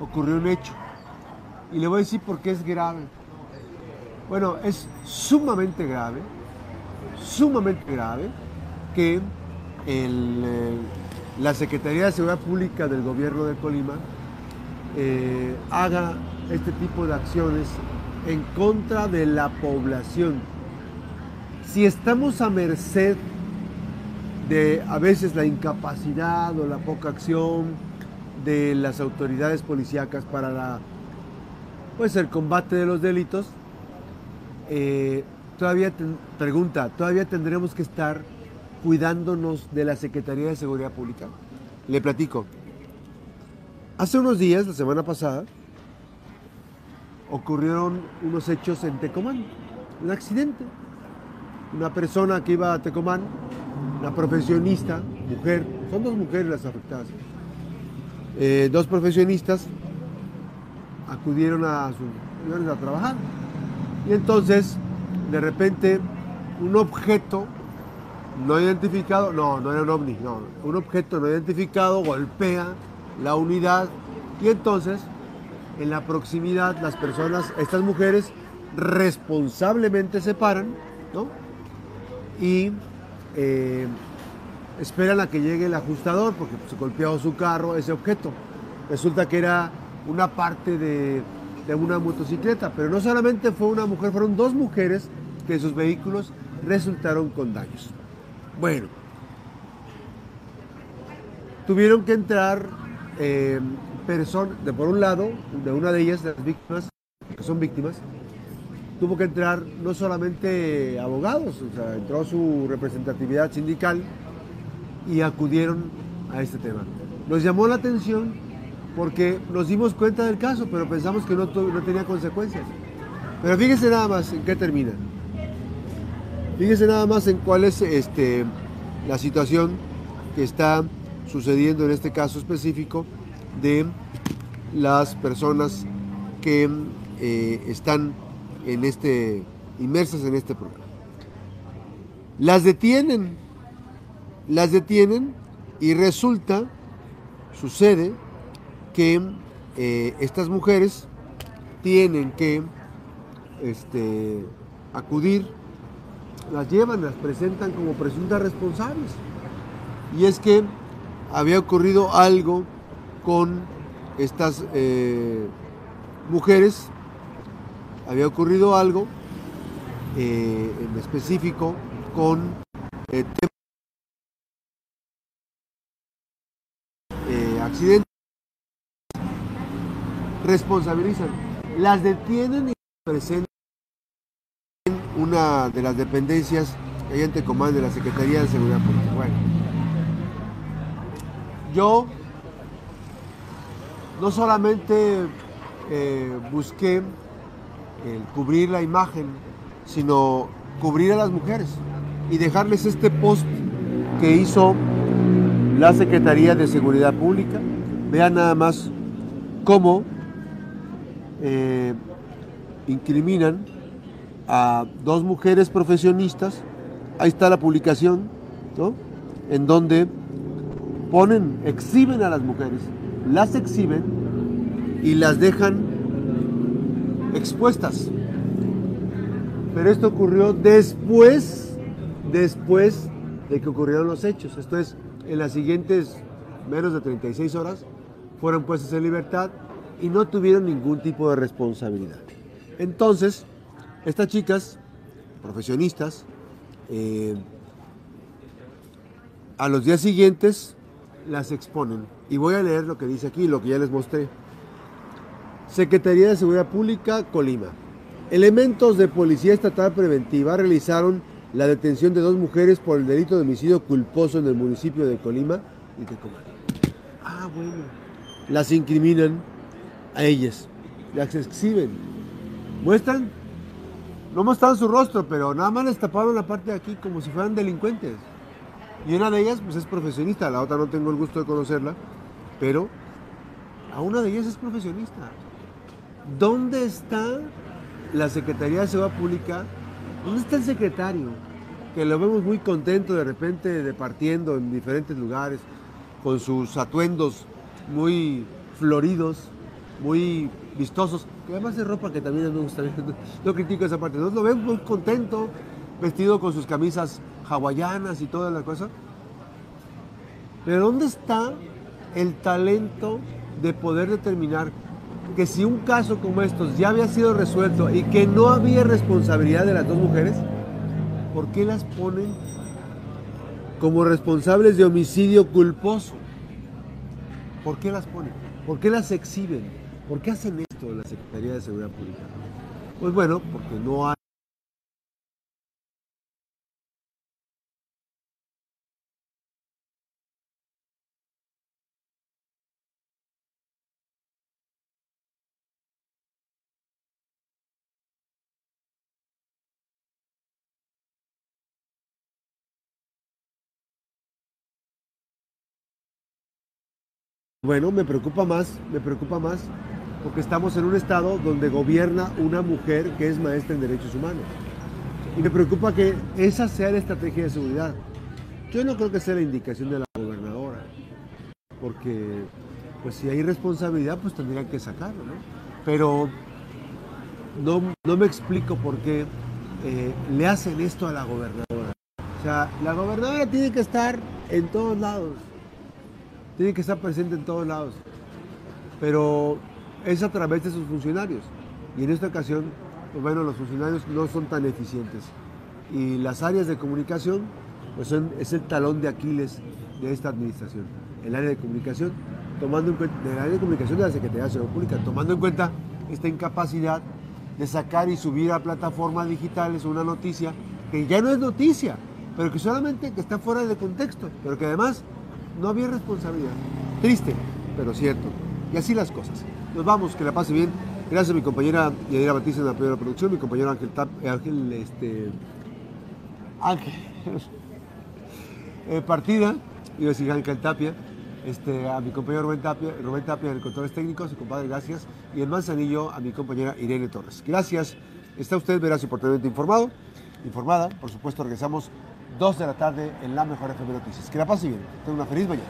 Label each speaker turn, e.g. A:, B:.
A: ocurrió un hecho. Y le voy a decir por qué es grave. Bueno, es sumamente grave, sumamente grave que eh, la Secretaría de Seguridad Pública del Gobierno de Colima eh, haga este tipo de acciones en contra de la población. Si estamos a merced de a veces la incapacidad o la poca acción de las autoridades policíacas para pues el combate de los delitos, eh, todavía, pregunta, ¿todavía tendremos que estar cuidándonos de la Secretaría de Seguridad Pública? Le platico. Hace unos días, la semana pasada, ocurrieron unos hechos en Tecomán, un accidente. Una persona que iba a Tecomán, una profesionista, mujer, son dos mujeres las afectadas. Eh, dos profesionistas acudieron a, su, a trabajar. Y entonces, de repente, un objeto no identificado, no, no era un ovni, no, un objeto no identificado golpea la unidad y entonces en la proximidad las personas, estas mujeres responsablemente se paran, ¿no? Y eh, esperan a que llegue el ajustador porque se golpeó su carro, ese objeto. Resulta que era una parte de, de una motocicleta, pero no solamente fue una mujer, fueron dos mujeres que sus vehículos resultaron con daños. Bueno, tuvieron que entrar eh, personas, de por un lado, de una de ellas, las víctimas, que son víctimas, tuvo que entrar no solamente abogados, o sea, entró su representatividad sindical y acudieron a este tema. Nos llamó la atención porque nos dimos cuenta del caso, pero pensamos que no, no tenía consecuencias. Pero fíjese nada más en qué termina. Fíjese nada más en cuál es este, la situación que está sucediendo en este caso específico de las personas que eh, están en este, inmersas en este programa. Las detienen, las detienen y resulta, sucede que eh, estas mujeres tienen que este, acudir las llevan, las presentan como presuntas responsables. Y es que había ocurrido algo con estas eh, mujeres, había ocurrido algo eh, en específico con eh, responsabilizan, las detienen y presentan una de las dependencias que hay ante comando de la Secretaría de Seguridad Pública. Yo no solamente eh, busqué el cubrir la imagen, sino cubrir a las mujeres y dejarles este post que hizo la Secretaría de Seguridad Pública. Vean nada más cómo eh, incriminan a dos mujeres profesionistas, ahí está la publicación, ¿no? En donde ponen, exhiben a las mujeres, las exhiben y las dejan expuestas. Pero esto ocurrió después, después de que ocurrieron los hechos. Esto es, en las siguientes menos de 36 horas fueron puestas en libertad y no tuvieron ningún tipo de responsabilidad. Entonces, estas chicas, profesionistas, eh, a los días siguientes las exponen. Y voy a leer lo que dice aquí, lo que ya les mostré. Secretaría de Seguridad Pública, Colima. Elementos de Policía Estatal Preventiva realizaron la detención de dos mujeres por el delito de homicidio culposo en el municipio de Colima y Tecomán. Ah, bueno. Las incriminan a ellas, las exhiben, muestran no mostraban su rostro, pero nada más les taparon la parte de aquí como si fueran delincuentes. Y una de ellas pues es profesionista, la otra no tengo el gusto de conocerla, pero a una de ellas es profesionista. ¿Dónde está la Secretaría de Seguridad Pública? ¿Dónde está el secretario? Que lo vemos muy contento de repente departiendo en diferentes lugares, con sus atuendos muy floridos, muy vistosos, que además es ropa que también me gusta, no critico esa parte, ¿no? lo ven muy contento, vestido con sus camisas hawaianas y toda la cosa. Pero ¿dónde está el talento de poder determinar que si un caso como estos ya había sido resuelto y que no había responsabilidad de las dos mujeres, ¿por qué las ponen como responsables de homicidio culposo? ¿Por qué las ponen? ¿Por qué las exhiben? ¿Por qué hacen esto la Secretaría de Seguridad Pública? Pues bueno, porque no hay Bueno, me preocupa más, me preocupa más porque estamos en un estado donde gobierna una mujer que es maestra en derechos humanos. Y me preocupa que esa sea la estrategia de seguridad. Yo no creo que sea la indicación de la gobernadora, porque pues si hay responsabilidad, pues tendrían que sacarlo, ¿no? Pero no, no me explico por qué eh, le hacen esto a la gobernadora. O sea, la gobernadora tiene que estar en todos lados tiene que estar presente en todos lados. Pero es a través de sus funcionarios. Y en esta ocasión, pues bueno, los funcionarios no son tan eficientes. Y las áreas de comunicación, pues son, es el talón de Aquiles de esta administración. El área de comunicación, tomando en cuenta, el área de comunicación de la Secretaría de Seguridad Pública, tomando en cuenta esta incapacidad de sacar y subir a plataformas digitales una noticia que ya no es noticia, pero que solamente que está fuera de contexto, pero que además no había responsabilidad. Triste, pero cierto. Y así las cosas. Nos vamos, que la pase bien. Gracias a mi compañera Yadira Batista en la primera producción, mi compañero Ángel, eh, Ángel, este, Ángel eh, Partida, iba a decir Ángel Tapia, este, a mi compañero Rubén Tapia, Rubén Tapia en el controles técnicos, su compadre, gracias, y en Manzanillo a mi compañera Irene Torres. Gracias, está usted verás oportunamente informado, informada, por supuesto regresamos 2 de la tarde en la Mejor FM Noticias. Que la pase bien. Tenga una feliz mañana.